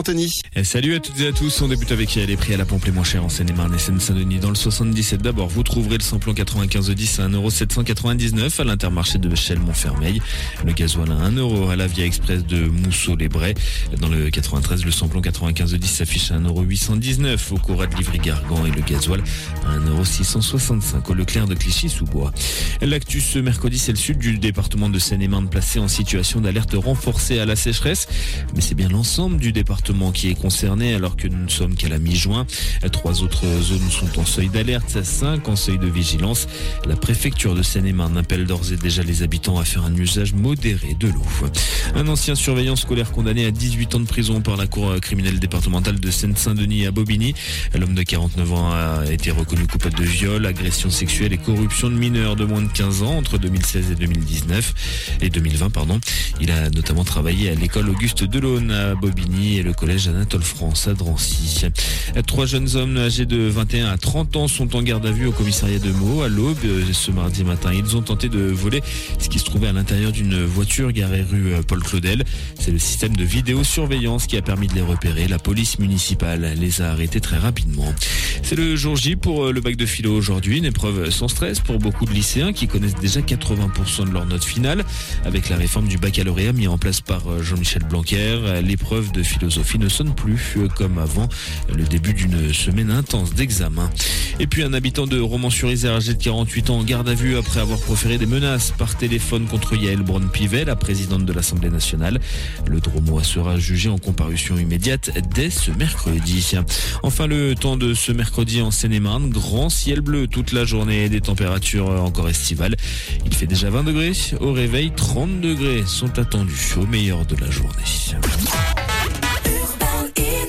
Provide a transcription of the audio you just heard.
Anthony. Et salut à toutes et à tous. On débute avec les prix à la pompe les moins chers en Seine-et-Marne et Seine-Saint-Denis. Dans le 77 d'abord, vous trouverez le samplon 95 10 à 1,799€ à l'intermarché de Chelles-Montfermeil. Le gasoil à 1€ à la Via Express de Mousseau-les-Brais. Dans le 93, le samplon 95 10 s'affiche à 1,819€ au Cora de Livry-Gargan et le gasoil à 1,665€ au Leclerc de Clichy-sous-Bois. L'actu ce mercredi, c'est le sud du département de Seine-et-Marne placé en situation d'alerte renforcée à la sécheresse. Mais c'est bien l'ensemble du département qui est concerné alors que nous ne sommes qu'à la mi-juin. Trois autres zones sont en seuil d'alerte, cinq en seuil de vigilance. La préfecture de Seine-et-Marne appelle d'ores et déjà les habitants à faire un usage modéré de l'eau. Un ancien surveillant scolaire condamné à 18 ans de prison par la cour criminelle départementale de Seine-Saint-Denis à Bobigny. L'homme de 49 ans a été reconnu coupable de viol, agression sexuelle et corruption de mineurs de moins de 15 ans entre 2016 et 2019 et 2020 pardon. Il a notamment travaillé à l'école Auguste Delaune à Bobigny et le collège Anatole France à Drancy. Trois jeunes hommes âgés de 21 à 30 ans sont en garde à vue au commissariat de Meaux à l'aube ce mardi matin. Ils ont tenté de voler ce qui se trouvait à l'intérieur d'une voiture garée rue Paul Claudel. C'est le système de vidéosurveillance qui a permis de les repérer. La police municipale les a arrêtés très rapidement. C'est le jour J pour le bac de philo aujourd'hui. Une épreuve sans stress pour beaucoup de lycéens qui connaissent déjà 80% de leur note finale. Avec la réforme du baccalauréat mis en place par Jean-Michel Blanquer, l'épreuve de philosophie ne sonne plus euh, comme avant le début d'une semaine intense d'examen. Et puis un habitant de Romans-sur-Isère âgé de 48 ans en garde à vue après avoir proféré des menaces par téléphone contre Yael Braun-Pivet, la présidente de l'Assemblée nationale. Le Dromois sera jugé en comparution immédiate dès ce mercredi. Enfin le temps de ce mercredi en Seine-et-Marne, grand ciel bleu toute la journée et des températures encore Il fait déjà 20 degrés, au réveil 30 degrés sont attendus au meilleur de la journée.